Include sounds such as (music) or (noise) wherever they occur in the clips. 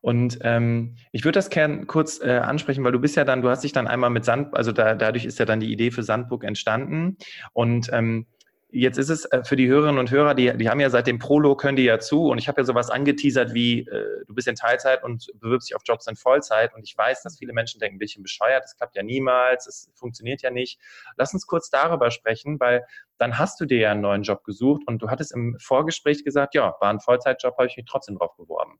Und ähm, ich würde das gerne kurz äh, ansprechen, weil du bist ja dann, du hast dich dann einmal mit Sand, also da, dadurch ist ja dann die Idee für Sandburg entstanden. Und ähm, Jetzt ist es äh, für die Hörerinnen und Hörer, die, die haben ja seit dem Prolog, können die ja zu und ich habe ja sowas angeteasert wie, äh, du bist in Teilzeit und bewirbst dich auf Jobs in Vollzeit und ich weiß, dass viele Menschen denken, ein bisschen bescheuert, das klappt ja niemals, es funktioniert ja nicht. Lass uns kurz darüber sprechen, weil dann hast du dir ja einen neuen Job gesucht und du hattest im Vorgespräch gesagt, ja, war ein Vollzeitjob, habe ich mich trotzdem drauf beworben.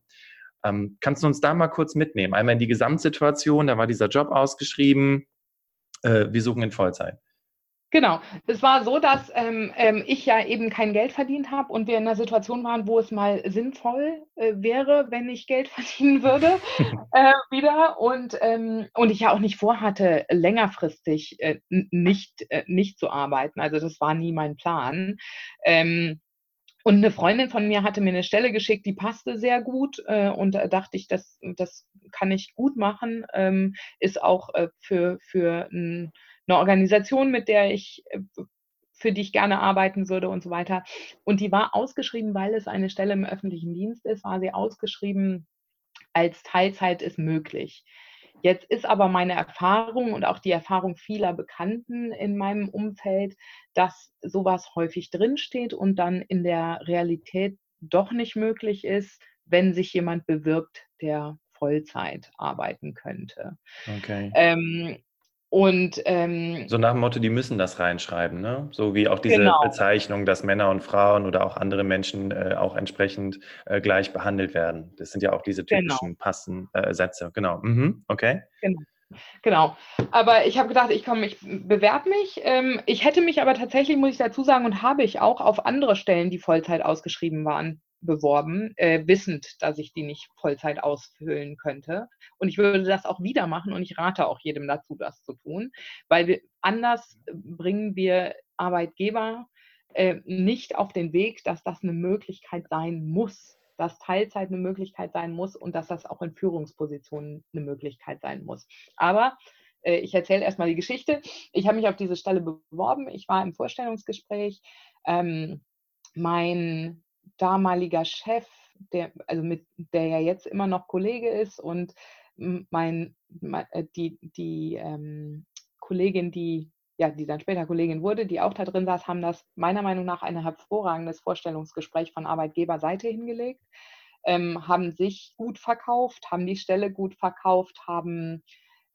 Ähm, kannst du uns da mal kurz mitnehmen? Einmal in die Gesamtsituation, da war dieser Job ausgeschrieben, äh, wir suchen in Vollzeit. Genau. Es war so, dass ähm, ähm, ich ja eben kein Geld verdient habe und wir in einer Situation waren, wo es mal sinnvoll äh, wäre, wenn ich Geld (laughs) verdienen würde (laughs) äh, wieder. Und, ähm, und ich ja auch nicht vorhatte, längerfristig äh, nicht, äh, nicht zu arbeiten. Also das war nie mein Plan. Ähm, und eine Freundin von mir hatte mir eine Stelle geschickt, die passte sehr gut äh, und da dachte ich, das, das kann ich gut machen. Ähm, ist auch äh, für, für ein eine Organisation, mit der ich, äh, für die ich gerne arbeiten würde und so weiter. Und die war ausgeschrieben, weil es eine Stelle im öffentlichen Dienst ist, war sie ausgeschrieben als Teilzeit ist möglich. Jetzt ist aber meine Erfahrung und auch die Erfahrung vieler Bekannten in meinem Umfeld, dass sowas häufig drinsteht und dann in der Realität doch nicht möglich ist, wenn sich jemand bewirbt, der Vollzeit arbeiten könnte. Okay. Ähm, und ähm, so nach dem Motto, die müssen das reinschreiben, ne? So wie auch diese genau. Bezeichnung, dass Männer und Frauen oder auch andere Menschen äh, auch entsprechend äh, gleich behandelt werden. Das sind ja auch diese genau. typischen genau. Passen äh, Sätze. Genau. Mhm. Okay. Genau. Genau. Aber ich habe gedacht, ich komme, ich bewerbe mich. Ähm, ich hätte mich aber tatsächlich, muss ich dazu sagen, und habe ich auch auf andere Stellen, die Vollzeit ausgeschrieben waren, beworben, äh, wissend, dass ich die nicht Vollzeit ausfüllen könnte. Und ich würde das auch wieder machen und ich rate auch jedem dazu, das zu tun, weil wir anders bringen wir Arbeitgeber äh, nicht auf den Weg, dass das eine Möglichkeit sein muss, dass Teilzeit eine Möglichkeit sein muss und dass das auch in Führungspositionen eine Möglichkeit sein muss. Aber äh, ich erzähle erstmal die Geschichte. Ich habe mich auf diese Stelle beworben. Ich war im Vorstellungsgespräch. Ähm, mein damaliger Chef, der, also mit der ja jetzt immer noch Kollege ist und mein, äh, die, die ähm, Kollegin, die ja, die dann später Kollegin wurde, die auch da drin saß, haben das meiner Meinung nach ein hervorragendes Vorstellungsgespräch von Arbeitgeberseite hingelegt, ähm, haben sich gut verkauft, haben die Stelle gut verkauft, haben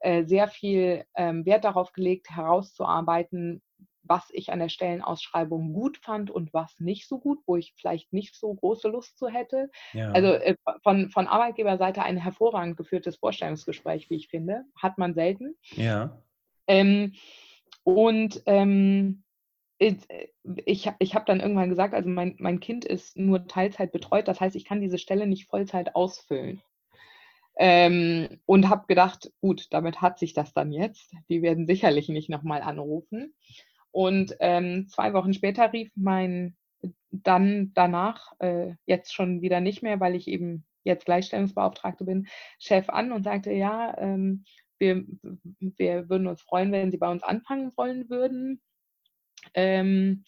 äh, sehr viel ähm, Wert darauf gelegt, herauszuarbeiten, was ich an der Stellenausschreibung gut fand und was nicht so gut, wo ich vielleicht nicht so große Lust zu hätte. Ja. Also äh, von, von Arbeitgeberseite ein hervorragend geführtes Vorstellungsgespräch, wie ich finde, hat man selten. Ja. Ähm, und ähm, ich, ich, ich habe dann irgendwann gesagt, also mein, mein Kind ist nur Teilzeit betreut, das heißt, ich kann diese Stelle nicht Vollzeit ausfüllen. Ähm, und habe gedacht, gut, damit hat sich das dann jetzt. Die werden sicherlich nicht nochmal anrufen. Und ähm, zwei Wochen später rief mein dann danach, äh, jetzt schon wieder nicht mehr, weil ich eben jetzt Gleichstellungsbeauftragte bin, Chef an und sagte, ja, ähm, wir, wir würden uns freuen, wenn Sie bei uns anfangen wollen würden. Ähm,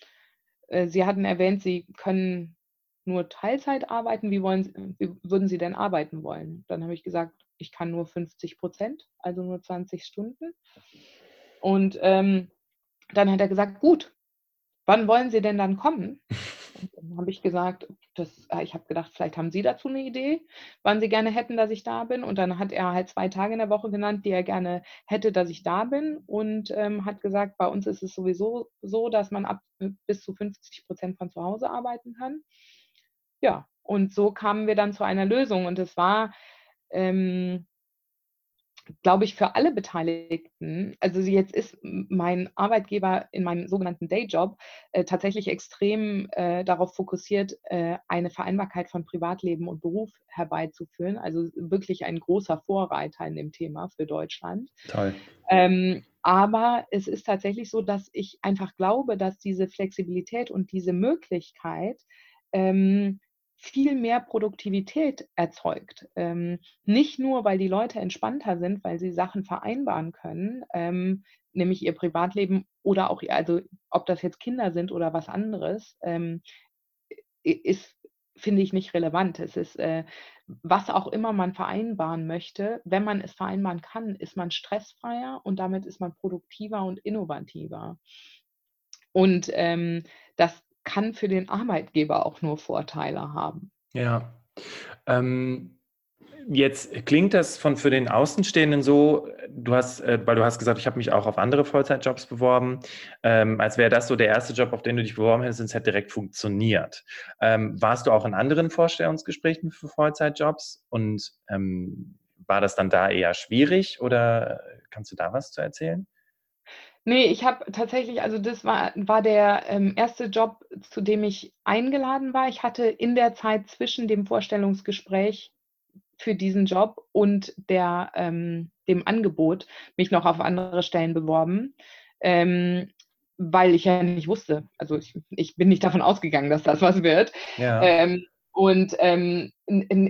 äh, Sie hatten erwähnt, Sie können nur Teilzeit arbeiten. Wie, wollen Sie, wie würden Sie denn arbeiten wollen? Dann habe ich gesagt, ich kann nur 50 Prozent, also nur 20 Stunden. Und ähm, dann hat er gesagt, gut, wann wollen Sie denn dann kommen? (laughs) Und dann habe ich gesagt, das, äh, ich habe gedacht, vielleicht haben Sie dazu eine Idee, wann Sie gerne hätten, dass ich da bin. Und dann hat er halt zwei Tage in der Woche genannt, die er gerne hätte, dass ich da bin. Und ähm, hat gesagt, bei uns ist es sowieso so, dass man ab äh, bis zu 50 Prozent von zu Hause arbeiten kann. Ja, und so kamen wir dann zu einer Lösung. Und es war ähm, glaube ich, für alle Beteiligten, also jetzt ist mein Arbeitgeber in meinem sogenannten Dayjob äh, tatsächlich extrem äh, darauf fokussiert, äh, eine Vereinbarkeit von Privatleben und Beruf herbeizuführen. Also wirklich ein großer Vorreiter in dem Thema für Deutschland. Toll. Ähm, aber es ist tatsächlich so, dass ich einfach glaube, dass diese Flexibilität und diese Möglichkeit, ähm, viel mehr Produktivität erzeugt. Ähm, nicht nur, weil die Leute entspannter sind, weil sie Sachen vereinbaren können, ähm, nämlich ihr Privatleben oder auch, also ob das jetzt Kinder sind oder was anderes, ähm, ist finde ich nicht relevant. Es ist, äh, was auch immer man vereinbaren möchte, wenn man es vereinbaren kann, ist man stressfreier und damit ist man produktiver und innovativer. Und ähm, das kann für den Arbeitgeber auch nur Vorteile haben. Ja. Ähm, Jetzt klingt das von für den Außenstehenden so, du hast, äh, weil du hast gesagt, ich habe mich auch auf andere Vollzeitjobs beworben, ähm, als wäre das so der erste Job, auf den du dich beworben hättest und es hätte direkt funktioniert. Ähm, warst du auch in anderen Vorstellungsgesprächen für Vollzeitjobs und ähm, war das dann da eher schwierig oder kannst du da was zu erzählen? Nee, ich habe tatsächlich, also das war, war der ähm, erste Job, zu dem ich eingeladen war. Ich hatte in der Zeit zwischen dem Vorstellungsgespräch für diesen Job und der, ähm, dem Angebot mich noch auf andere Stellen beworben, ähm, weil ich ja nicht wusste. Also ich, ich, bin nicht davon ausgegangen, dass das was wird. Ja. Ähm, und ähm,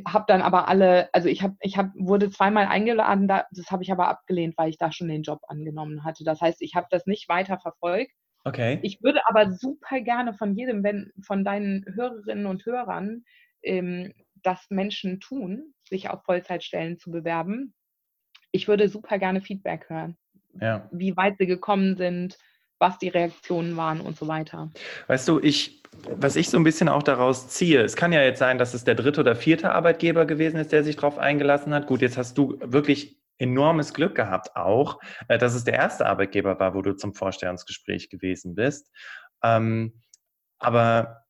habe dann aber alle, also ich habe, ich hab, wurde zweimal eingeladen, da, das habe ich aber abgelehnt, weil ich da schon den Job angenommen hatte. Das heißt, ich habe das nicht weiter verfolgt. Okay. Ich würde aber super gerne von jedem, wenn von deinen Hörerinnen und Hörern ähm, das Menschen tun, sich auf Vollzeitstellen zu bewerben. Ich würde super gerne Feedback hören, ja. wie weit sie gekommen sind, was die Reaktionen waren und so weiter. Weißt du, ich, was ich so ein bisschen auch daraus ziehe, es kann ja jetzt sein, dass es der dritte oder vierte Arbeitgeber gewesen ist, der sich darauf eingelassen hat. Gut, jetzt hast du wirklich enormes Glück gehabt auch, äh, dass es der erste Arbeitgeber war, wo du zum Vorstellungsgespräch gewesen bist. Ähm, aber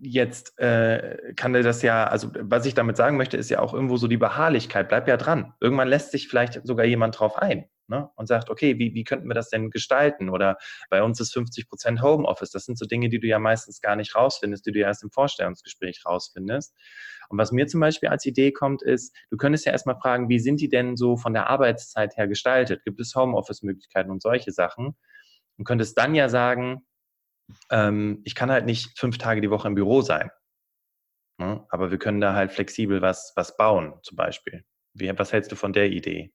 jetzt äh, kann dir das ja, also was ich damit sagen möchte, ist ja auch irgendwo so die Beharrlichkeit, bleib ja dran. Irgendwann lässt sich vielleicht sogar jemand drauf ein ne? und sagt, okay, wie, wie könnten wir das denn gestalten? Oder bei uns ist 50 Prozent Homeoffice. Das sind so Dinge, die du ja meistens gar nicht rausfindest, die du ja erst im Vorstellungsgespräch rausfindest. Und was mir zum Beispiel als Idee kommt, ist, du könntest ja erstmal fragen, wie sind die denn so von der Arbeitszeit her gestaltet? Gibt es Homeoffice-Möglichkeiten und solche Sachen? Und könntest dann ja sagen, ähm, ich kann halt nicht fünf Tage die Woche im Büro sein. Ne? Aber wir können da halt flexibel was, was bauen, zum Beispiel. Wie, was hältst du von der Idee?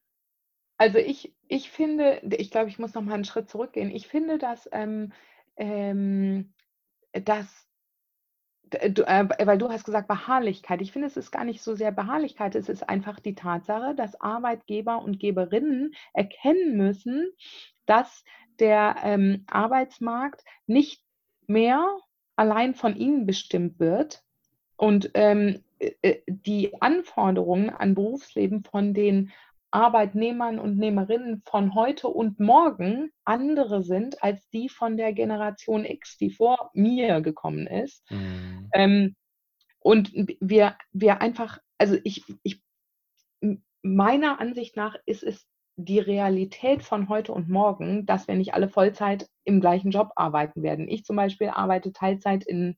Also ich, ich finde, ich glaube, ich muss noch mal einen Schritt zurückgehen. Ich finde, dass, ähm, ähm, dass du, äh, weil du hast gesagt Beharrlichkeit. Ich finde, es ist gar nicht so sehr Beharrlichkeit, es ist einfach die Tatsache, dass Arbeitgeber und Geberinnen erkennen müssen, dass der ähm, Arbeitsmarkt nicht mehr allein von ihnen bestimmt wird und ähm, äh, äh, die Anforderungen an Berufsleben von den Arbeitnehmern und Nehmerinnen von heute und morgen andere sind als die von der Generation X, die vor mir gekommen ist. Mhm. Ähm, und wir, wir einfach, also ich, ich, meiner Ansicht nach ist es die Realität von heute und morgen, dass wir nicht alle Vollzeit im gleichen Job arbeiten werden. Ich zum Beispiel arbeite Teilzeit in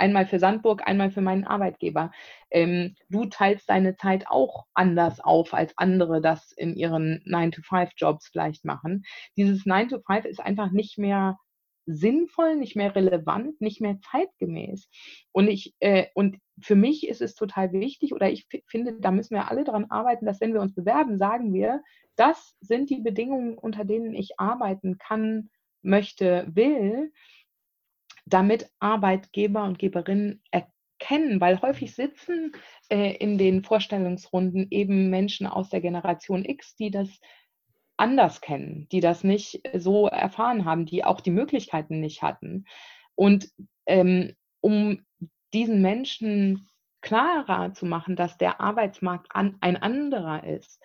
einmal für Sandburg, einmal für meinen Arbeitgeber. Ähm, du teilst deine Zeit auch anders auf, als andere das in ihren 9-to-5-Jobs vielleicht machen. Dieses 9-to-5 ist einfach nicht mehr sinnvoll, nicht mehr relevant, nicht mehr zeitgemäß. Und ich äh, und für mich ist es total wichtig oder ich finde, da müssen wir alle daran arbeiten, dass wenn wir uns bewerben, sagen wir, das sind die Bedingungen, unter denen ich arbeiten kann, möchte, will, damit Arbeitgeber und Geberinnen erkennen, weil häufig sitzen äh, in den Vorstellungsrunden eben Menschen aus der Generation X, die das anders kennen, die das nicht so erfahren haben, die auch die Möglichkeiten nicht hatten. Und ähm, um diesen Menschen klarer zu machen, dass der Arbeitsmarkt an, ein anderer ist,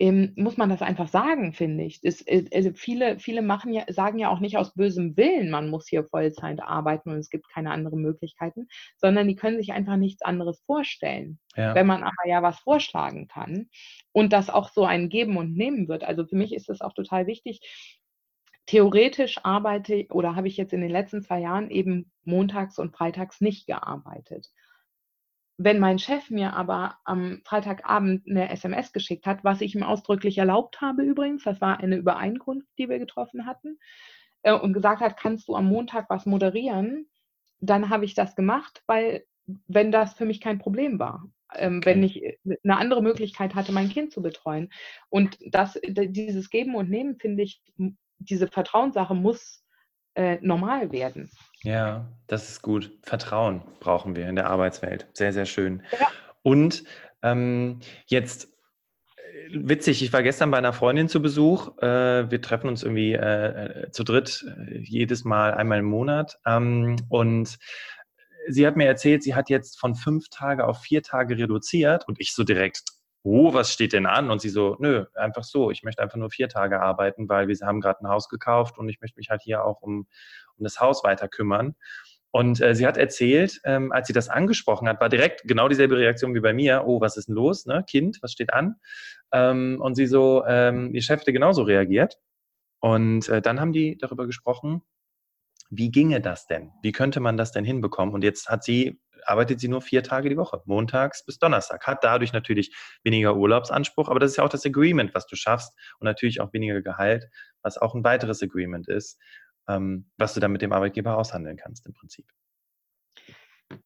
ähm, muss man das einfach sagen, finde ich. Das, äh, also viele, viele machen ja, sagen ja auch nicht aus bösem Willen, man muss hier Vollzeit arbeiten und es gibt keine anderen Möglichkeiten, sondern die können sich einfach nichts anderes vorstellen. Ja. Wenn man aber ja was vorschlagen kann und das auch so ein Geben und Nehmen wird. Also für mich ist das auch total wichtig. Theoretisch arbeite oder habe ich jetzt in den letzten zwei Jahren eben montags und freitags nicht gearbeitet. Wenn mein Chef mir aber am Freitagabend eine SMS geschickt hat, was ich ihm ausdrücklich erlaubt habe übrigens, das war eine Übereinkunft, die wir getroffen hatten, äh, und gesagt hat, kannst du am Montag was moderieren, dann habe ich das gemacht, weil wenn das für mich kein Problem war. Ähm, okay. Wenn ich äh, eine andere Möglichkeit hatte, mein Kind zu betreuen. Und das, dieses Geben und Nehmen, finde ich, diese Vertrauenssache muss äh, normal werden. Ja, das ist gut. Vertrauen brauchen wir in der Arbeitswelt. Sehr, sehr schön. Ja. Und ähm, jetzt witzig, ich war gestern bei einer Freundin zu Besuch. Äh, wir treffen uns irgendwie äh, äh zu dritt äh, jedes Mal einmal im Monat. Ähm, und sie hat mir erzählt, sie hat jetzt von fünf Tage auf vier Tage reduziert und ich so direkt, oh, was steht denn an? Und sie so, nö, einfach so, ich möchte einfach nur vier Tage arbeiten, weil wir haben gerade ein Haus gekauft und ich möchte mich halt hier auch um, um das Haus weiter kümmern. Und äh, sie hat erzählt, ähm, als sie das angesprochen hat, war direkt genau dieselbe Reaktion wie bei mir. Oh, was ist denn los, ne? Kind, was steht an? Ähm, und sie so, ähm, Chef hätte genauso reagiert. Und äh, dann haben die darüber gesprochen, wie ginge das denn? Wie könnte man das denn hinbekommen? Und jetzt hat sie, arbeitet sie nur vier Tage die Woche, montags bis Donnerstag, hat dadurch natürlich weniger Urlaubsanspruch, aber das ist ja auch das Agreement, was du schaffst und natürlich auch weniger Gehalt, was auch ein weiteres Agreement ist, ähm, was du dann mit dem Arbeitgeber aushandeln kannst im Prinzip.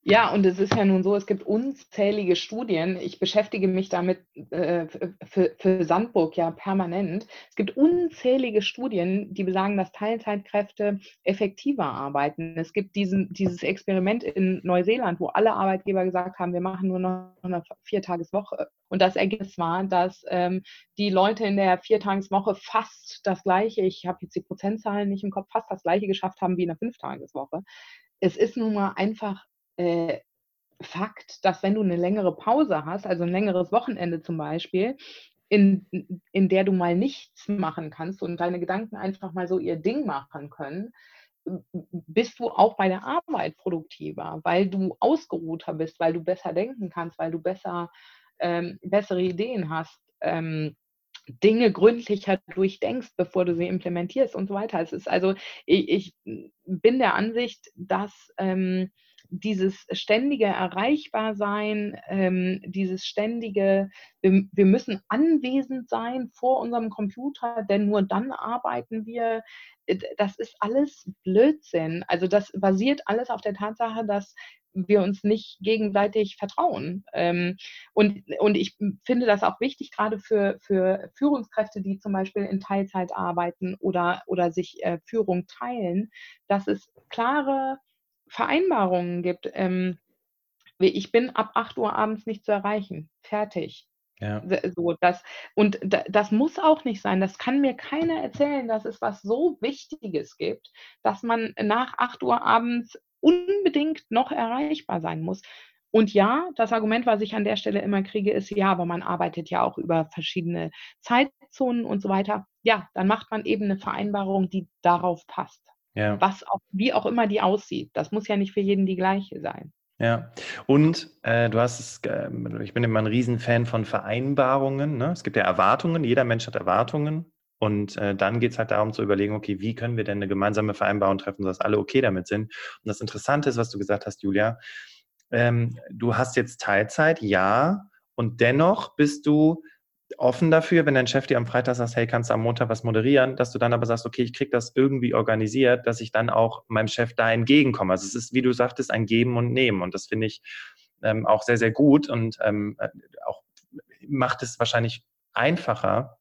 Ja, und es ist ja nun so, es gibt unzählige Studien. Ich beschäftige mich damit äh, für, für Sandburg ja permanent. Es gibt unzählige Studien, die besagen, dass Teilzeitkräfte effektiver arbeiten. Es gibt diesen, dieses Experiment in Neuseeland, wo alle Arbeitgeber gesagt haben, wir machen nur noch eine Viertageswoche. Und das Ergebnis war, dass ähm, die Leute in der Viertageswoche fast das gleiche, ich habe jetzt die Prozentzahlen nicht im Kopf, fast das gleiche geschafft haben wie in der Fünftageswoche. Es ist nun mal einfach äh, Fakt, dass wenn du eine längere Pause hast, also ein längeres Wochenende zum Beispiel, in, in der du mal nichts machen kannst und deine Gedanken einfach mal so ihr Ding machen können, bist du auch bei der Arbeit produktiver, weil du ausgeruhter bist, weil du besser denken kannst, weil du besser ähm, bessere Ideen hast, ähm, Dinge gründlicher durchdenkst, bevor du sie implementierst und so weiter. Es ist also, ich, ich bin der Ansicht, dass ähm, dieses ständige Erreichbarsein, ähm, dieses ständige, wir, wir, müssen anwesend sein vor unserem Computer, denn nur dann arbeiten wir. Äh, das ist alles Blödsinn. Also das basiert alles auf der Tatsache, dass wir uns nicht gegenseitig vertrauen. Ähm, und, und ich finde das auch wichtig, gerade für, für Führungskräfte, die zum Beispiel in Teilzeit arbeiten oder, oder sich äh, Führung teilen, dass es klare Vereinbarungen gibt. Ähm, ich bin ab 8 Uhr abends nicht zu erreichen. Fertig. Ja. So, das, und das muss auch nicht sein. Das kann mir keiner erzählen, dass es was so Wichtiges gibt, dass man nach 8 Uhr abends unbedingt noch erreichbar sein muss. Und ja, das Argument, was ich an der Stelle immer kriege, ist, ja, aber man arbeitet ja auch über verschiedene Zeitzonen und so weiter. Ja, dann macht man eben eine Vereinbarung, die darauf passt. Ja. Was auch, wie auch immer die aussieht. Das muss ja nicht für jeden die gleiche sein. Ja, und äh, du hast es, äh, ich bin immer ein Riesenfan von Vereinbarungen. Ne? Es gibt ja Erwartungen, jeder Mensch hat Erwartungen. Und äh, dann geht es halt darum zu überlegen, okay, wie können wir denn eine gemeinsame Vereinbarung treffen, sodass alle okay damit sind. Und das Interessante ist, was du gesagt hast, Julia, ähm, du hast jetzt Teilzeit, ja, und dennoch bist du offen dafür, wenn dein Chef dir am Freitag sagt, hey, kannst du am Montag was moderieren, dass du dann aber sagst, okay, ich kriege das irgendwie organisiert, dass ich dann auch meinem Chef da entgegenkomme. Also es ist, wie du sagtest, ein Geben und Nehmen und das finde ich ähm, auch sehr, sehr gut und ähm, äh, auch macht es wahrscheinlich einfacher,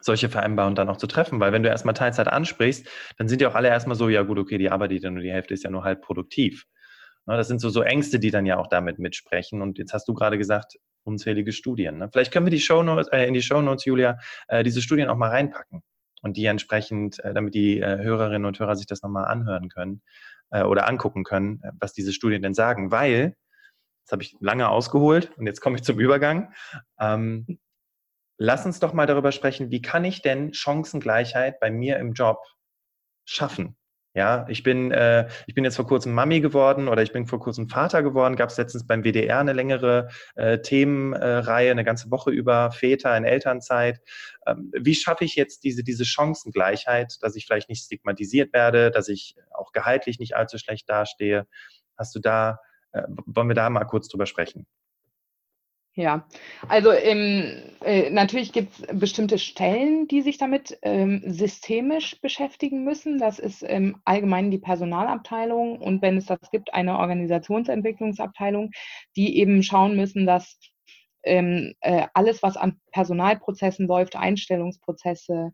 solche Vereinbarungen dann auch zu treffen, weil wenn du erstmal Teilzeit ansprichst, dann sind ja auch alle erstmal so, ja gut, okay, die arbeitet ja nur die Hälfte, ist ja nur halb produktiv. Ne, das sind so, so Ängste, die dann ja auch damit mitsprechen. Und jetzt hast du gerade gesagt, unzählige Studien. Ne? Vielleicht können wir die Shownotes, äh, in die Shownotes, Julia, äh, diese Studien auch mal reinpacken und die entsprechend, äh, damit die äh, Hörerinnen und Hörer sich das nochmal anhören können äh, oder angucken können, äh, was diese Studien denn sagen. Weil, das habe ich lange ausgeholt und jetzt komme ich zum Übergang. Ähm, lass uns doch mal darüber sprechen, wie kann ich denn Chancengleichheit bei mir im Job schaffen? Ja, ich bin, äh, ich bin jetzt vor kurzem Mami geworden oder ich bin vor kurzem Vater geworden. Gab es letztens beim WDR eine längere äh, Themenreihe, eine ganze Woche über Väter in Elternzeit. Ähm, wie schaffe ich jetzt diese, diese Chancengleichheit, dass ich vielleicht nicht stigmatisiert werde, dass ich auch gehaltlich nicht allzu schlecht dastehe? Hast du da, äh, wollen wir da mal kurz drüber sprechen? Ja, also ähm, äh, natürlich gibt es bestimmte Stellen, die sich damit ähm, systemisch beschäftigen müssen. Das ist ähm, allgemein die Personalabteilung und wenn es das gibt, eine Organisationsentwicklungsabteilung, die eben schauen müssen, dass ähm, äh, alles, was an Personalprozessen läuft, Einstellungsprozesse,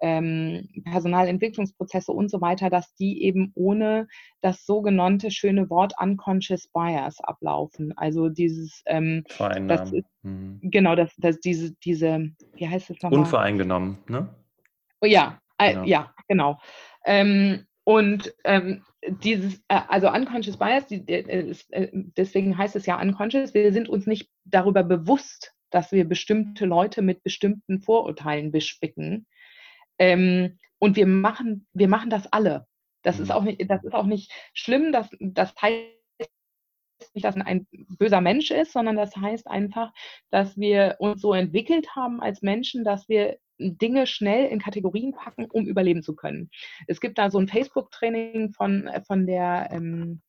ähm, Personalentwicklungsprozesse und so weiter, dass die eben ohne das sogenannte schöne Wort Unconscious Bias ablaufen. Also dieses ähm, das ist, mhm. genau, das, das diese, diese, wie heißt es nochmal? Unvoreingenommen, ne? Oh, ja, äh, genau. ja, genau. Ähm, und ähm, dieses, äh, also Unconscious Bias, die, äh, äh, deswegen heißt es ja Unconscious, wir sind uns nicht darüber bewusst, dass wir bestimmte Leute mit bestimmten Vorurteilen bespicken. Ähm, und wir machen, wir machen das alle. Das ist mhm. auch nicht, das ist auch nicht schlimm, dass, das heißt nicht, dass ein böser Mensch ist, sondern das heißt einfach, dass wir uns so entwickelt haben als Menschen, dass wir Dinge schnell in Kategorien packen, um überleben zu können. Es gibt da so ein Facebook-Training von, von der ähm,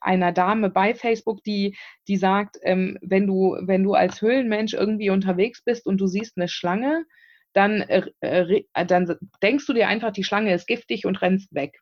einer Dame bei Facebook, die, die sagt, ähm, wenn, du, wenn du als Höhlenmensch irgendwie unterwegs bist und du siehst eine Schlange, dann, äh, äh, dann denkst du dir einfach, die Schlange ist giftig und rennst weg.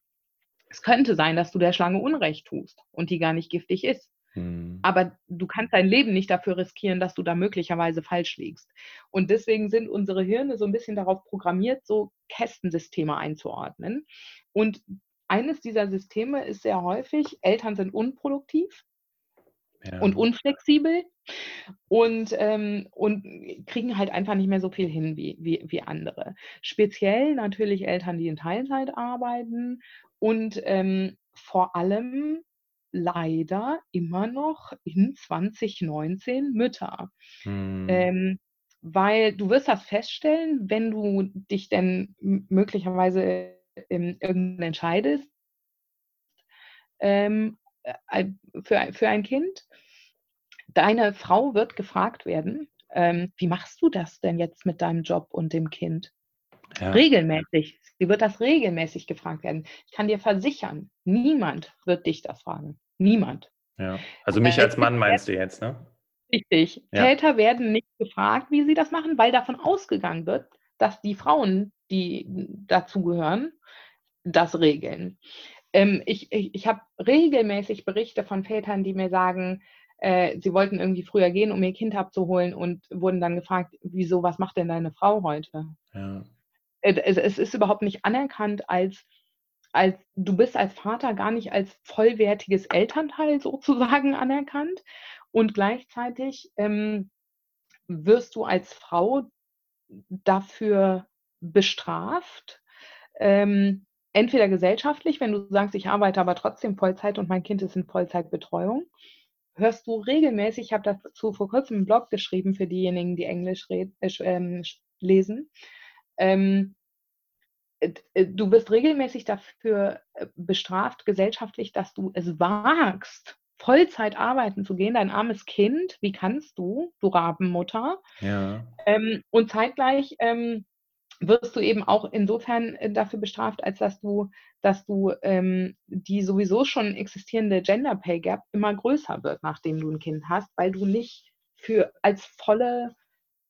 Es könnte sein, dass du der Schlange Unrecht tust und die gar nicht giftig ist. Mhm. Aber du kannst dein Leben nicht dafür riskieren, dass du da möglicherweise falsch liegst. Und deswegen sind unsere Hirne so ein bisschen darauf programmiert, so Kästensysteme einzuordnen. Und eines dieser Systeme ist sehr häufig, Eltern sind unproduktiv ja. und unflexibel und, ähm, und kriegen halt einfach nicht mehr so viel hin wie, wie, wie andere. Speziell natürlich Eltern, die in Teilzeit arbeiten und ähm, vor allem leider immer noch in 2019 Mütter. Hm. Ähm, weil du wirst das feststellen, wenn du dich denn möglicherweise ähm, irgendwann entscheidest ähm, äh, für, für ein Kind. Deine Frau wird gefragt werden, ähm, wie machst du das denn jetzt mit deinem Job und dem Kind? Ja. Regelmäßig. Sie wird das regelmäßig gefragt werden. Ich kann dir versichern, niemand wird dich das fragen. Niemand. Ja. Also mich äh, als Mann meinst du jetzt, ne? Richtig. Ja. Väter werden nicht gefragt, wie sie das machen, weil davon ausgegangen wird, dass die Frauen, die dazugehören, das regeln. Ähm, ich ich, ich habe regelmäßig Berichte von Vätern, die mir sagen, äh, sie wollten irgendwie früher gehen, um ihr Kind abzuholen und wurden dann gefragt, wieso, was macht denn deine Frau heute? Ja. Äh, es, es, ist überhaupt nicht anerkannt als, als, du bist als Vater gar nicht als vollwertiges Elternteil sozusagen anerkannt. Und gleichzeitig ähm, wirst du als Frau dafür bestraft, ähm, entweder gesellschaftlich, wenn du sagst, ich arbeite aber trotzdem Vollzeit und mein Kind ist in Vollzeitbetreuung, hörst du regelmäßig, ich habe dazu vor kurzem einen Blog geschrieben für diejenigen, die Englisch äh, lesen, ähm, äh, du wirst regelmäßig dafür äh, bestraft, gesellschaftlich, dass du es wagst, Vollzeit arbeiten zu gehen, dein armes Kind, wie kannst du, du Rabenmutter? Ja. Ähm, und zeitgleich ähm, wirst du eben auch insofern äh, dafür bestraft, als dass du, dass du ähm, die sowieso schon existierende Gender Pay Gap immer größer wird, nachdem du ein Kind hast, weil du nicht für als volle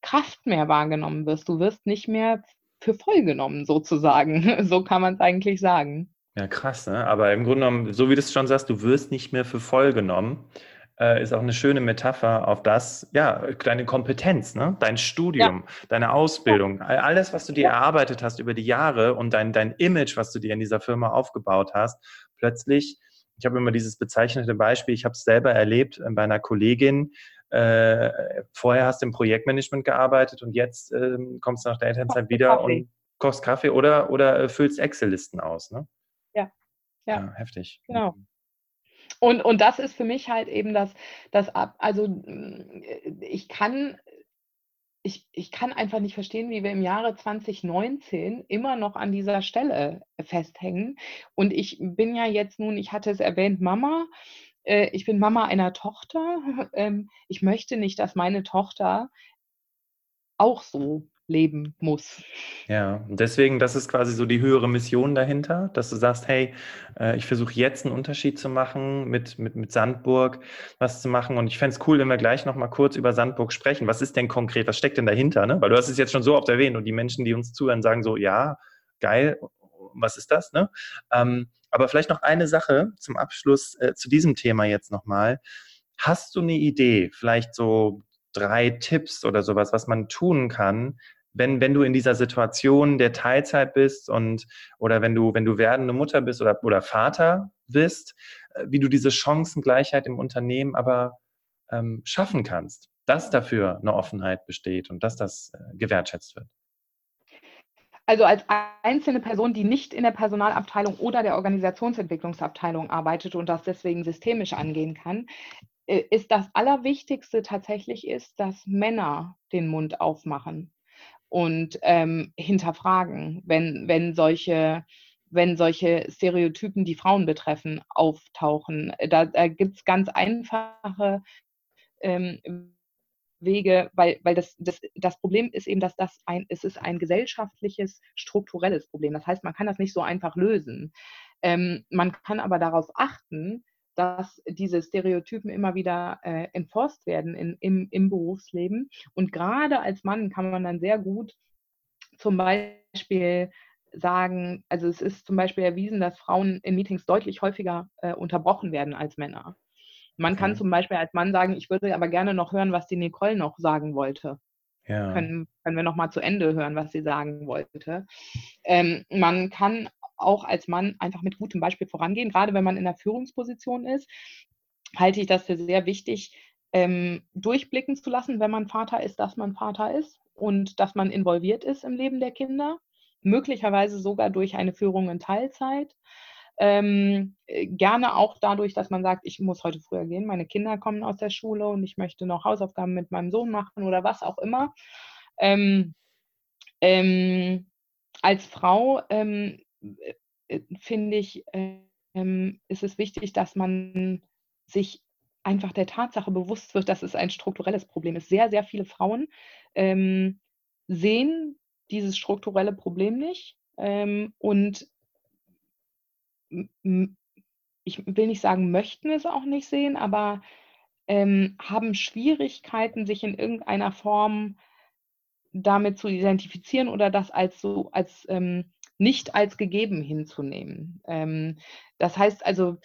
Kraft mehr wahrgenommen wirst. Du wirst nicht mehr für voll genommen, sozusagen. (laughs) So kann man es eigentlich sagen. Ja, krass, ne? Aber im Grunde genommen, so wie du es schon sagst, du wirst nicht mehr für voll genommen, äh, ist auch eine schöne Metapher auf das, ja, deine Kompetenz, ne? Dein Studium, ja. deine Ausbildung, alles, was du dir ja. erarbeitet hast über die Jahre und dein, dein Image, was du dir in dieser Firma aufgebaut hast, plötzlich, ich habe immer dieses bezeichnete Beispiel, ich habe es selber erlebt äh, bei einer Kollegin, äh, vorher hast du im Projektmanagement gearbeitet und jetzt äh, kommst du nach der Elternzeit wieder Kaffee. und kochst Kaffee oder, oder äh, füllst Excel-Listen aus, ne? Ja. ja. ja. heftig. Genau. Mhm. Und, und das ist für mich halt eben das, das ab, also ich kann, ich, ich kann einfach nicht verstehen, wie wir im Jahre 2019 immer noch an dieser Stelle festhängen. Und ich bin ja jetzt nun, ich hatte es erwähnt, Mama äh, ich bin Mama einer Tochter. (laughs) Ähm, ich möchte nicht, dass meine Tochter auch so leben muss. Ja, deswegen, das ist quasi so die höhere Mission dahinter, dass du sagst, hey, äh, ich versuche jetzt einen Unterschied zu machen, mit, mit, mit Sandburg was zu machen. Und ich fände es cool, wenn wir gleich nochmal kurz über Sandburg sprechen. Was ist denn konkret, was steckt denn dahinter? Ne? Weil du hast es jetzt schon so oft erwähnt und die Menschen, die uns zuhören, sagen so, ja, geil, was ist das? Ne? Ähm, aber vielleicht noch eine Sache zum Abschluss äh, zu diesem Thema jetzt nochmal. Hast du eine Idee, vielleicht so drei Tipps oder sowas, was man tun kann, wenn, wenn du in dieser Situation der Teilzeit bist und oder wenn du, wenn du werdende Mutter bist oder, oder Vater bist, äh, wie du diese Chancengleichheit im Unternehmen aber ähm, schaffen kannst, dass dafür eine Offenheit besteht und dass das äh, gewertschätzt wird. Also als einzelne Person, die nicht in der Personalabteilung oder der Organisationsentwicklungsabteilung arbeitet und das deswegen systemisch angehen kann, äh, ist das Allerwichtigste tatsächlich ist, dass Männer den Mund aufmachen und ähm, hinterfragen, wenn, wenn, solche, wenn solche Stereotypen, die Frauen betreffen, auftauchen. Da, da gibt es ganz einfache ähm, Wege, weil, weil das, das, das Problem ist eben, dass das ein, es ist ein gesellschaftliches, strukturelles Problem. Das heißt, man kann das nicht so einfach lösen. Ähm, man kann aber darauf achten, dass diese Stereotypen immer wieder äh, enforced werden in, im, im Berufsleben. Und gerade als Mann kann man dann sehr gut zum Beispiel sagen, also es ist zum Beispiel erwiesen, dass Frauen in Meetings deutlich häufiger äh, unterbrochen werden als Männer. Man kann zum Beispiel als Mann sagen, ich würde aber gerne noch hören, was die Nicole noch sagen wollte. Ja. Können, können wir noch mal zu Ende hören, was sie sagen wollte. Ähm, man kann auch als Mann einfach mit gutem Beispiel vorangehen. Gerade wenn man in der Führungsposition ist, halte ich das für sehr wichtig, ähm, durchblicken zu lassen, wenn man Vater ist, dass man Vater ist und dass man involviert ist im Leben der Kinder, möglicherweise sogar durch eine Führung in Teilzeit. Ähm, äh, gerne auch dadurch, dass man sagt, ich muss heute früher gehen, meine Kinder kommen aus der Schule und ich möchte noch Hausaufgaben mit meinem Sohn machen oder was auch immer. Ähm, ähm, als Frau ähm, äh, äh, finde ich, ähm, ist es wichtig, dass man sich einfach der Tatsache bewusst wird, dass es ein strukturelles Problem ist. Sehr, sehr viele Frauen ähm, sehen dieses strukturelle Problem nicht ähm, und ich will nicht sagen, möchten es auch nicht sehen, aber ähm, haben Schwierigkeiten, sich in irgendeiner Form damit zu identifizieren oder das als so als ähm, nicht als gegeben hinzunehmen. Ähm, das heißt also,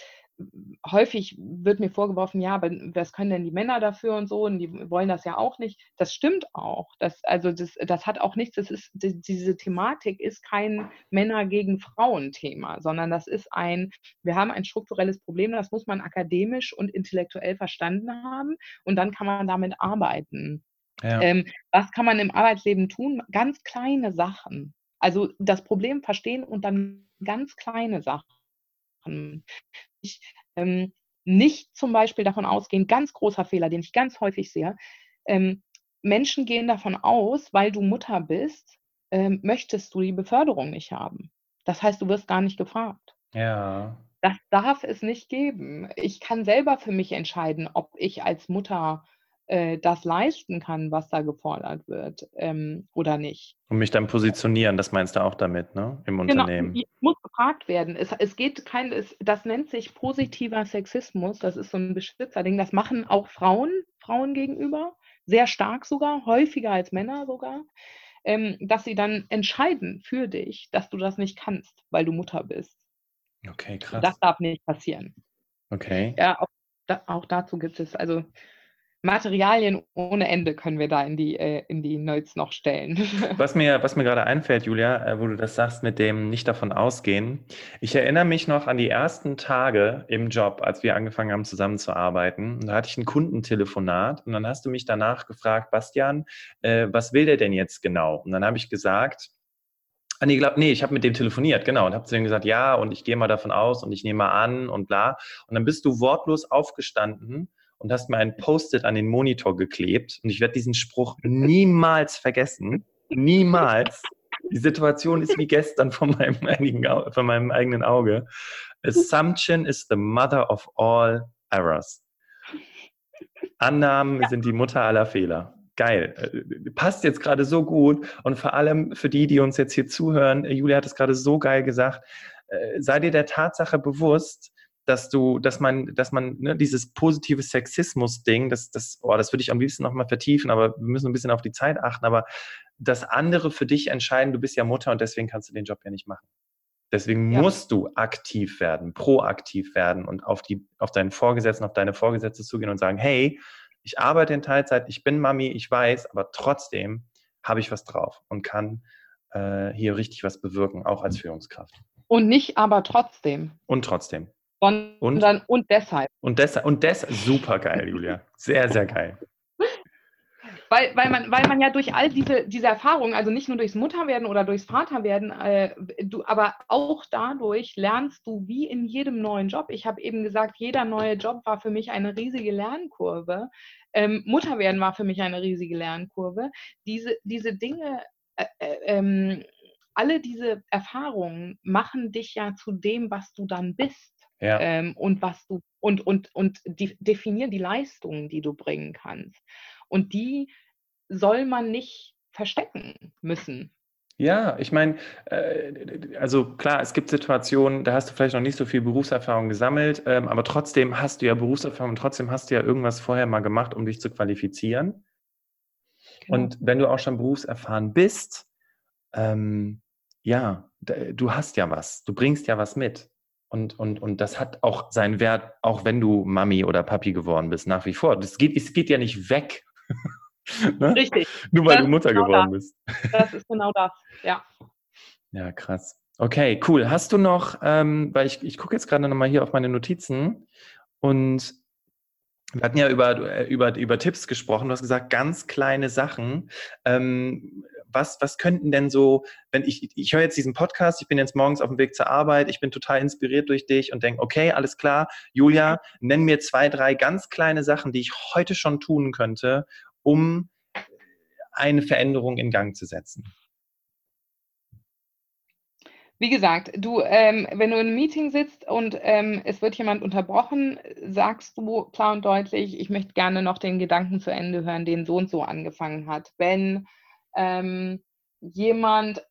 häufig wird mir vorgeworfen, ja, aber was können denn die Männer dafür und so und die wollen das ja auch nicht. Das stimmt auch. Das, also das, das hat auch nichts, das ist, diese Thematik ist kein Männer gegen Frauen Thema, sondern das ist ein, wir haben ein strukturelles Problem, das muss man akademisch und intellektuell verstanden haben und dann kann man damit arbeiten. Ja. Ähm, was kann man im Arbeitsleben tun? Ganz kleine Sachen. Also das Problem verstehen und dann ganz kleine Sachen. Ich, ähm, nicht zum Beispiel davon ausgehen, ganz großer Fehler, den ich ganz häufig sehe, ähm, Menschen gehen davon aus, weil du Mutter bist, ähm, möchtest du die Beförderung nicht haben. Das heißt, du wirst gar nicht gefragt. Ja. Das darf es nicht geben. Ich kann selber für mich entscheiden, ob ich als Mutter äh, das leisten kann, was da gefordert wird ähm, oder nicht. Und mich dann positionieren, das meinst du auch damit, ne? Im genau, Unternehmen. Muss gefragt werden. Es, es geht kein, es, das nennt sich positiver Sexismus, das ist so ein Beschützerding. Das machen auch Frauen, Frauen gegenüber, sehr stark sogar, häufiger als Männer sogar. Ähm, dass sie dann entscheiden für dich, dass du das nicht kannst, weil du Mutter bist. Okay, krass. Das darf nicht passieren. Okay. Ja, auch, da, auch dazu gibt es, also Materialien ohne Ende können wir da in die, äh, in die Notes noch stellen. (laughs) Was mir, was mir gerade einfällt, Julia, äh, wo du das sagst mit dem nicht davon ausgehen. Ich erinnere mich noch an die ersten Tage im Job, als wir angefangen haben zusammenzuarbeiten. Da hatte ich ein Kundentelefonat und dann hast du mich danach gefragt, Bastian, äh, was will der denn jetzt genau? Und dann habe ich gesagt, Ah, nee, glaub, nee, ich habe mit dem telefoniert, genau, und habe zu dem gesagt, ja, und ich gehe mal davon aus und ich nehme mal an und bla. Und dann bist du wortlos aufgestanden und hast mir ein Post-it an den Monitor geklebt. Und ich werde diesen Spruch niemals vergessen. Niemals. Die Situation ist wie gestern von meinem, einigen, von meinem eigenen Auge. Assumption is the mother of all errors. Annahmen ja. sind die Mutter aller Fehler. Geil. Passt jetzt gerade so gut. Und vor allem für die, die uns jetzt hier zuhören, Julia hat es gerade so geil gesagt, äh, sei dir der Tatsache bewusst, dass du, dass man, dass man ne, dieses positive Sexismus-Ding, das, das, oh, das würde ich am liebsten nochmal vertiefen, aber wir müssen ein bisschen auf die Zeit achten, aber dass andere für dich entscheiden, du bist ja Mutter und deswegen kannst du den Job ja nicht machen. Deswegen ja. musst du aktiv werden, proaktiv werden und auf die, auf deinen Vorgesetzten, auf deine Vorgesetzte zugehen und sagen, hey, ich arbeite in Teilzeit, ich bin Mami, ich weiß, aber trotzdem habe ich was drauf und kann äh, hier richtig was bewirken, auch als Führungskraft. Und nicht aber trotzdem. Und trotzdem. Sondern und, und deshalb. Und deshalb, und deshalb, super geil, Julia. Sehr, sehr geil. (laughs) Weil, weil, man, weil man ja durch all diese, diese Erfahrungen, also nicht nur durchs Mutterwerden oder durchs Vaterwerden, äh, du, aber auch dadurch lernst du wie in jedem neuen Job. Ich habe eben gesagt, jeder neue Job war für mich eine riesige Lernkurve. Ähm, Mutterwerden war für mich eine riesige Lernkurve. Diese, diese Dinge, äh, äh, ähm, alle diese Erfahrungen machen dich ja zu dem, was du dann bist. Ja. Ähm, und was du und, und, und die, definieren die Leistungen, die du bringen kannst. Und die soll man nicht verstecken müssen. Ja, ich meine, äh, also klar, es gibt Situationen, da hast du vielleicht noch nicht so viel Berufserfahrung gesammelt, ähm, aber trotzdem hast du ja Berufserfahrung und trotzdem hast du ja irgendwas vorher mal gemacht, um dich zu qualifizieren. Genau. Und wenn du auch schon berufserfahren bist, ähm, ja, du hast ja was, du bringst ja was mit. Und, und, und das hat auch seinen Wert, auch wenn du Mami oder Papi geworden bist, nach wie vor. Das geht, es geht ja nicht weg. (laughs) ne? Richtig. Nur weil das du Mutter genau geworden das. bist. das ist genau das, ja. (laughs) Ja, krass. Okay, cool. Hast du noch, ähm, weil ich, ich gucke jetzt gerade nochmal hier auf meine Notizen und wir hatten ja über, äh, über, über Tipps gesprochen. Du hast gesagt, ganz kleine Sachen. Ähm, was, was könnten denn so, wenn ich, ich höre jetzt diesen Podcast, ich bin jetzt morgens auf dem Weg zur Arbeit, ich bin total inspiriert durch dich und denke, okay, alles klar, Julia, nenn mir zwei, drei ganz kleine Sachen, die ich heute schon tun könnte, um eine Veränderung in Gang zu setzen. Wie gesagt, du, ähm, wenn du in einem Meeting sitzt und ähm, es wird jemand unterbrochen, sagst du klar und deutlich, ich möchte gerne noch den Gedanken zu Ende hören, den so und so angefangen hat. Wenn ähm, jemand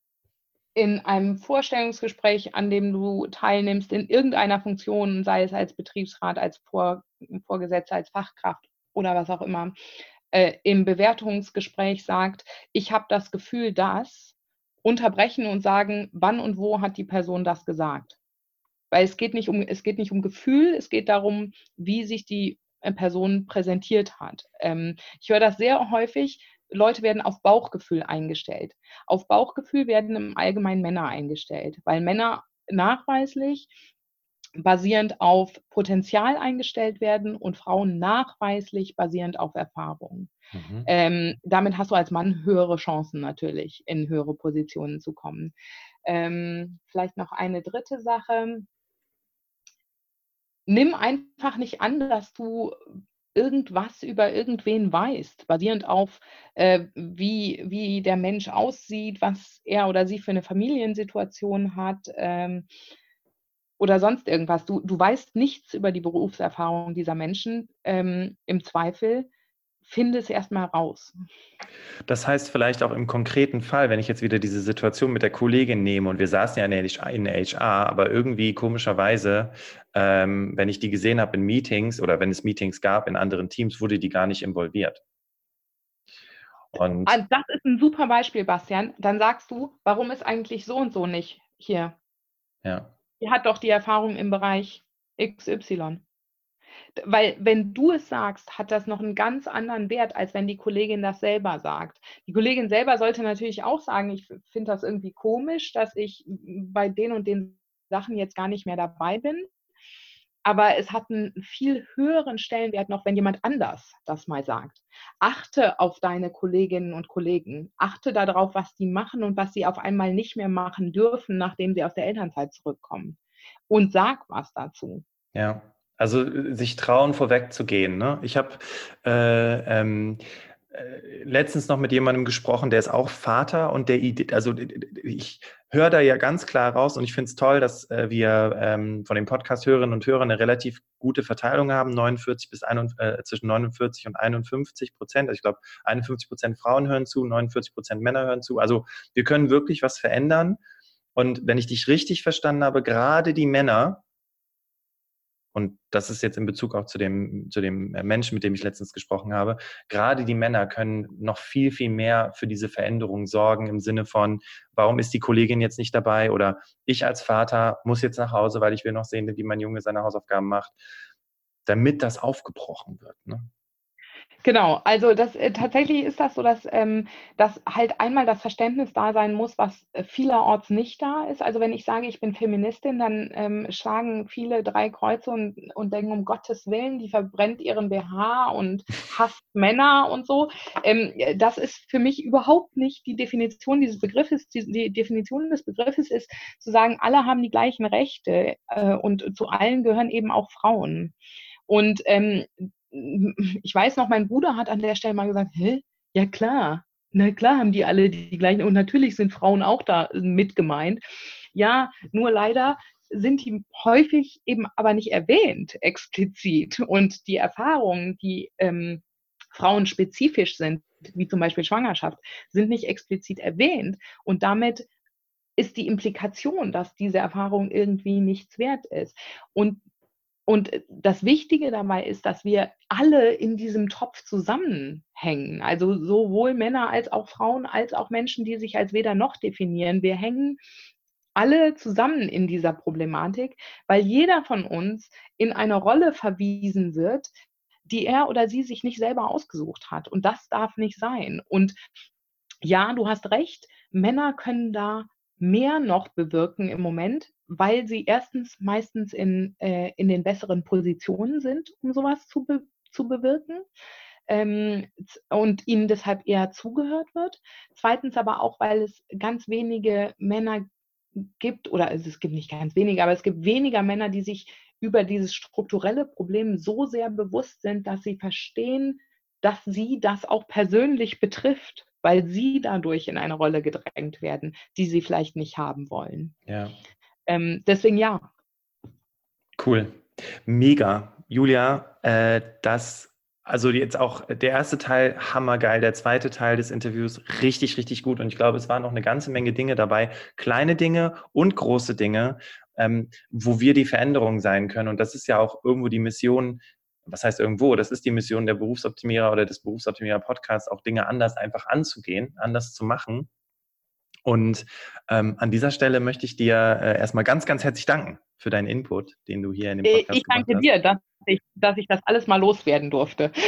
in einem Vorstellungsgespräch, an dem du teilnimmst, in irgendeiner Funktion, sei es als Betriebsrat, als Vor Vorgesetzter, als Fachkraft oder was auch immer, äh, im Bewertungsgespräch sagt, ich habe das Gefühl, dass, unterbrechen und sagen, wann und wo hat die Person das gesagt. Weil es geht nicht um, es geht nicht um Gefühl, es geht darum, wie sich die äh, Person präsentiert hat. Ähm, ich höre das sehr häufig, Leute werden auf Bauchgefühl eingestellt. Auf Bauchgefühl werden im Allgemeinen Männer eingestellt, weil Männer nachweislich basierend auf Potenzial eingestellt werden und Frauen nachweislich basierend auf Erfahrung. Mhm. Ähm, damit hast du als Mann höhere Chancen natürlich, in höhere Positionen zu kommen. Ähm, vielleicht noch eine dritte Sache. Nimm einfach nicht an, dass du irgendwas über irgendwen weißt, basierend auf, äh, wie, wie der Mensch aussieht, was er oder sie für eine Familiensituation hat ähm, oder sonst irgendwas. Du, du weißt nichts über die Berufserfahrung dieser Menschen. Ähm, Im Zweifel finde es erstmal raus. Das heißt vielleicht auch im konkreten Fall, wenn ich jetzt wieder diese Situation mit der Kollegin nehme und wir saßen ja in HR, aber irgendwie komischerweise, ähm, wenn ich die gesehen habe in Meetings oder wenn es Meetings gab in anderen Teams, wurde die gar nicht involviert. Und also das ist ein super Beispiel, Bastian. Dann sagst du, warum ist eigentlich so und so nicht hier? Ja. Die hat doch die Erfahrung im Bereich XY. Weil wenn du es sagst, hat das noch einen ganz anderen Wert, als wenn die Kollegin das selber sagt. Die Kollegin selber sollte natürlich auch sagen, ich finde das irgendwie komisch, dass ich bei den und den Sachen jetzt gar nicht mehr dabei bin. Aber es hat einen viel höheren Stellenwert noch, wenn jemand anders das mal sagt. Achte auf deine Kolleginnen und Kollegen. Achte darauf, was die machen und was sie auf einmal nicht mehr machen dürfen, nachdem sie aus der Elternzeit zurückkommen. Und sag was dazu. Ja, also äh, sich trauen, vorwegzugehen. Ne? Ich habe äh, ähm, äh, letztens noch mit jemandem gesprochen, der ist auch Vater und der Idee, also ich höre da ja ganz klar raus und ich finde es toll, dass äh, wir ähm, von den Podcast-Hörerinnen und Hörern eine relativ gute Verteilung haben, 49 bis 51, äh, zwischen 49 und 51 Prozent. Also ich glaube, 51 Prozent Frauen hören zu, 49 Prozent Männer hören zu. Also wir können wirklich was verändern. Und wenn ich dich richtig verstanden habe, gerade die Männer, und das ist jetzt in Bezug auch zu dem, zu dem äh, Menschen, mit dem ich letztens gesprochen habe, gerade die Männer können noch viel, viel mehr für diese Veränderung sorgen im Sinne von, warum ist die Kollegin jetzt nicht dabei oder ich als Vater muss jetzt nach Hause, weil ich will noch sehen, wie mein Junge seine Hausaufgaben macht, damit das aufgebrochen wird. Ne? Genau, also das äh, tatsächlich ist das so, dass, ähm, dass halt einmal das Verständnis da sein muss, was äh, vielerorts nicht da ist. Also wenn ich sage, ich bin Feministin, dann ähm, schlagen viele drei Kreuze und, und denken, um Gottes Willen, die verbrennt ihren BH und hasst Männer und so. Ähm, das ist für mich überhaupt nicht die Definition dieses Begriffes. Die, die Definition des Begriffes ist zu sagen, alle haben die gleichen Rechte äh, und zu allen gehören eben auch Frauen. Und ähm, (laughs) ich weiß noch, mein Bruder hat an der Stelle mal gesagt, hä? Ja klar, na klar haben die alle die gleichen und natürlich sind Frauen auch da mit gemeint. Ja, nur leider sind die häufig eben aber nicht erwähnt explizit und die Erfahrungen, die ähm, Frauen spezifisch sind, wie zum Beispiel Schwangerschaft, sind nicht explizit erwähnt und damit ist die Implikation, dass diese Erfahrung irgendwie nichts wert ist. Und und äh, das Wichtige dabei ist, dass wir alle in diesem Topf zusammenhängen. Also sowohl Männer als auch Frauen, als auch Menschen, die sich als weder noch definieren. Wir hängen alle zusammen in dieser Problematik, weil jeder von uns in eine Rolle verwiesen wird, die er oder sie sich nicht selber ausgesucht hat. Und das darf nicht sein. Und ja, du hast recht, Männer können da mehr noch bewirken im Moment, weil sie erstens meistens in, äh, in den besseren Positionen sind, um sowas zu, be zu bewirken. Ähm, und ihnen deshalb eher zugehört wird. Zweitens aber auch, weil es ganz wenige Männer gibt, oder es gibt nicht ganz wenige, aber es gibt weniger Männer, die sich über dieses strukturelle Problem so sehr bewusst sind, dass sie verstehen, dass sie das auch persönlich betrifft weil sie dadurch in eine Rolle gedrängt werden, die sie vielleicht nicht haben wollen. Ja. Ähm, deswegen ja. Cool. Mega. Julia, äh, das, also jetzt auch der erste Teil hammergeil, der zweite Teil des Interviews richtig, richtig gut. Und ich glaube, es waren noch eine ganze Menge Dinge dabei, kleine Dinge und große Dinge, ähm, wo wir die Veränderung sein können. Und das ist ja auch irgendwo die Mission was heißt irgendwo, das ist die Mission der Berufsoptimierer oder des Berufsoptimierer Podcasts, auch Dinge anders einfach anzugehen, anders zu machen. Und ähm, an dieser Stelle möchte ich dir äh, erstmal ganz, ganz herzlich danken für deinen Input, den du hier in dem äh, Podcast Ich danke dir, dass ich, dass ich das alles mal loswerden durfte. (laughs)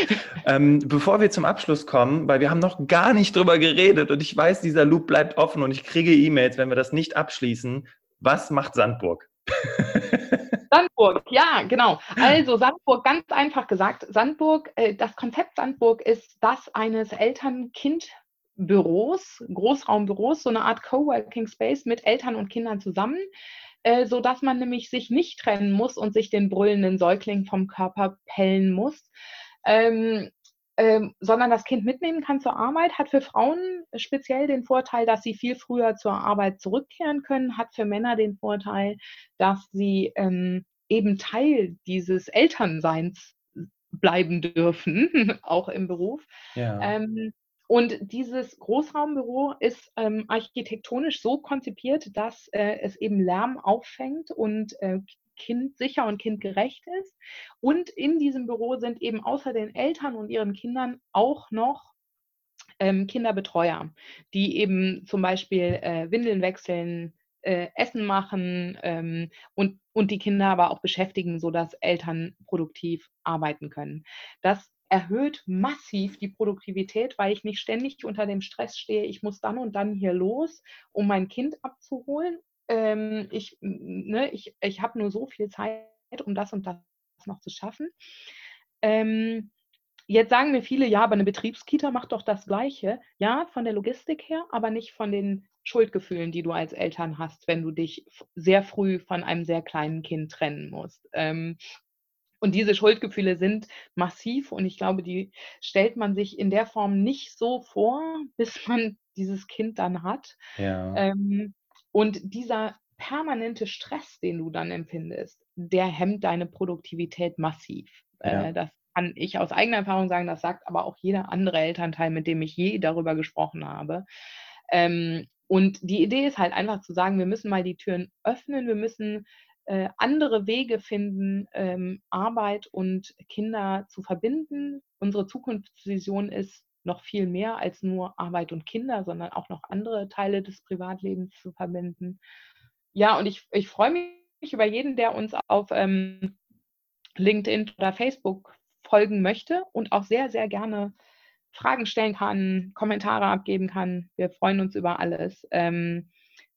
Ähm, bevor wir zum Abschluss kommen, weil wir haben noch gar nicht drüber geredet und ich weiß, dieser Loop bleibt offen und ich kriege E-Mails, wenn wir das nicht abschließen. Was macht Sandburg? (laughs) Sandburg, ja, genau. Also Sandburg, ganz einfach gesagt, Sandburg, äh, das Konzept Sandburg ist das eines Eltern-Kind-Büros, Großraumbüros, so eine Art Coworking Space mit Eltern und Kindern zusammen, äh, so dass man nämlich sich nicht trennen muss und sich den brüllenden Säugling vom Körper pellen muss. Ähm, ähm, sondern das Kind mitnehmen kann zur Arbeit, hat für Frauen speziell den Vorteil, dass sie viel früher zur Arbeit zurückkehren können, hat für Männer den Vorteil, dass sie ähm, eben Teil dieses Elternseins bleiben dürfen, (laughs) auch im Beruf. Ja. Ähm, und dieses Großraumbüro ist ähm, architektonisch so konzipiert, dass äh, es eben Lärm auffängt und äh, kindsicher und kindgerecht ist. Und in diesem Büro sind eben außer den Eltern und ihren Kindern auch noch ähm, Kinderbetreuer, die eben zum Beispiel äh, Windeln wechseln, äh, Essen machen ähm, und, und die Kinder aber auch beschäftigen, sodass Eltern produktiv arbeiten können. Das erhöht massiv die Produktivität, weil ich nicht ständig unter dem Stress stehe, ich muss dann und dann hier los, um mein Kind abzuholen ähm, ich, ne, ich, ich habe nur so viel Zeit, um das und das noch zu schaffen. Ähm, jetzt sagen mir viele, ja, aber eine Betriebskita macht doch das Gleiche. Ja, von der Logistik her, aber nicht von den Schuldgefühlen, die du als Eltern hast, wenn du dich sehr früh von einem sehr kleinen Kind trennen musst. Ähm, und diese Schuldgefühle sind massiv und ich glaube, die stellt man sich in der Form nicht so vor, bis man (laughs) dieses Kind dann hat. Ja. Ähm, und dieser permanente Stress, den du dann empfindest, der hemmt deine Produktivität massiv. Ja. Äh, das kann ich aus eigener Erfahrung sagen, das sagt aber auch jeder andere Elternteil, mit dem ich je darüber gesprochen habe. Ähm, und die Idee ist halt einfach zu sagen, wir müssen mal die Türen öffnen, wir müssen äh, andere Wege finden, ähm, Arbeit und Kinder zu verbinden. Unsere Zukunftsvision ist, noch viel mehr als nur Arbeit und Kinder, sondern auch noch andere Teile des Privatlebens zu verbinden. Ja, und ich, ich freue mich über jeden, der uns auf ähm, LinkedIn oder Facebook folgen möchte und auch sehr, sehr gerne Fragen stellen kann, Kommentare abgeben kann. Wir freuen uns über alles. Ähm,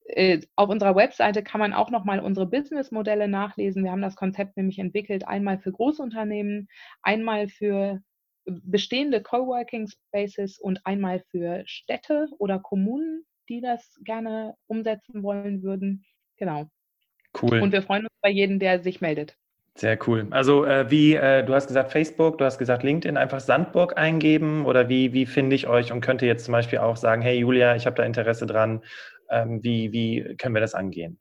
äh, auf unserer Webseite kann man auch nochmal unsere Businessmodelle nachlesen. Wir haben das Konzept nämlich entwickelt, einmal für Großunternehmen, einmal für bestehende Coworking Spaces und einmal für Städte oder Kommunen, die das gerne umsetzen wollen würden. Genau. Cool. Und wir freuen uns bei jedem, der sich meldet. Sehr cool. Also äh, wie, äh, du hast gesagt Facebook, du hast gesagt LinkedIn, einfach Sandburg eingeben oder wie, wie finde ich euch und könnte jetzt zum Beispiel auch sagen, hey Julia, ich habe da Interesse dran, ähm, wie, wie können wir das angehen?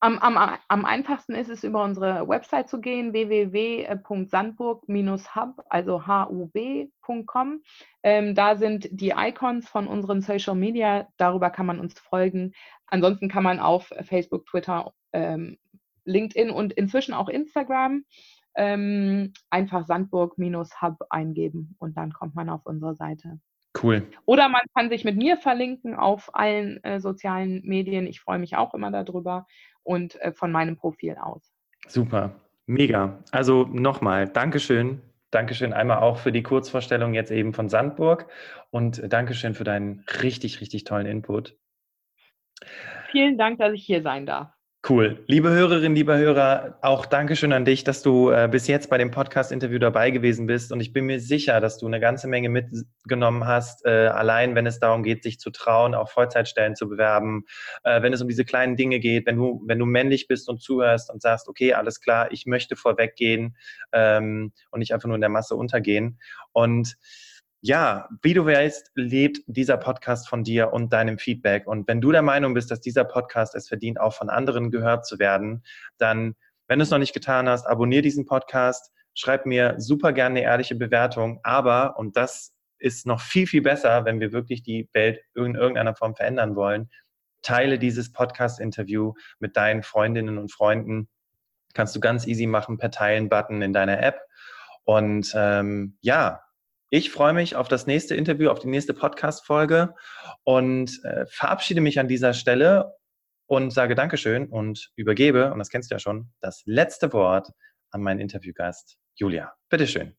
Am, am, am einfachsten ist es, über unsere Website zu gehen, www.sandburg-hub, also hub.com. Ähm, da sind die Icons von unseren Social Media, darüber kann man uns folgen. Ansonsten kann man auf Facebook, Twitter, ähm, LinkedIn und inzwischen auch Instagram ähm, einfach Sandburg-hub eingeben und dann kommt man auf unsere Seite. Cool. Oder man kann sich mit mir verlinken auf allen äh, sozialen Medien. Ich freue mich auch immer darüber und äh, von meinem Profil aus. Super, mega. Also nochmal, Dankeschön. Dankeschön einmal auch für die Kurzvorstellung jetzt eben von Sandburg und Dankeschön für deinen richtig, richtig tollen Input. Vielen Dank, dass ich hier sein darf. Cool. Liebe Hörerinnen, lieber Hörer, auch Dankeschön an dich, dass du äh, bis jetzt bei dem Podcast-Interview dabei gewesen bist. Und ich bin mir sicher, dass du eine ganze Menge mitgenommen hast, äh, allein wenn es darum geht, sich zu trauen, auch Vollzeitstellen zu bewerben, äh, wenn es um diese kleinen Dinge geht, wenn du, wenn du männlich bist und zuhörst und sagst, okay, alles klar, ich möchte vorweggehen ähm, und nicht einfach nur in der Masse untergehen. Und ja, wie du weißt, lebt dieser Podcast von dir und deinem Feedback. Und wenn du der Meinung bist, dass dieser Podcast es verdient, auch von anderen gehört zu werden, dann, wenn du es noch nicht getan hast, abonniere diesen Podcast, schreib mir super gerne eine ehrliche Bewertung. Aber, und das ist noch viel, viel besser, wenn wir wirklich die Welt in irgendeiner Form verändern wollen, teile dieses Podcast-Interview mit deinen Freundinnen und Freunden. Kannst du ganz easy machen per Teilen-Button in deiner App. Und ähm, ja, ich freue mich auf das nächste Interview, auf die nächste Podcast-Folge und äh, verabschiede mich an dieser Stelle und sage Dankeschön und übergebe, und das kennst du ja schon, das letzte Wort an meinen Interviewgast Julia. Bitteschön.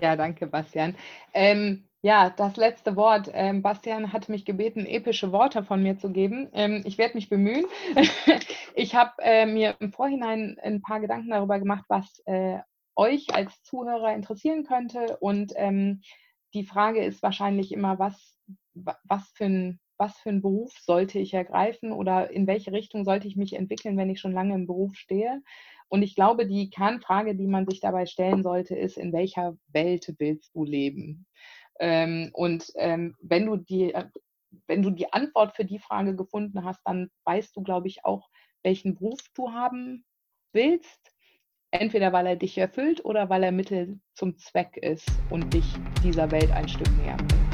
Ja, danke, Bastian. Ähm, ja, das letzte Wort. Ähm, Bastian hat mich gebeten, epische Worte von mir zu geben. Ähm, ich werde mich bemühen. (laughs) ich habe äh, mir im Vorhinein ein paar Gedanken darüber gemacht, was äh, euch als Zuhörer interessieren könnte. Und ähm, die Frage ist wahrscheinlich immer, was, was, für ein, was für einen Beruf sollte ich ergreifen oder in welche Richtung sollte ich mich entwickeln, wenn ich schon lange im Beruf stehe. Und ich glaube, die Kernfrage, die man sich dabei stellen sollte, ist, in welcher Welt willst du leben? Ähm, und ähm, wenn du die wenn du die Antwort für die Frage gefunden hast, dann weißt du, glaube ich, auch, welchen Beruf du haben willst Entweder weil er dich erfüllt oder weil er Mittel zum Zweck ist und dich dieser Welt ein Stück näher bringt.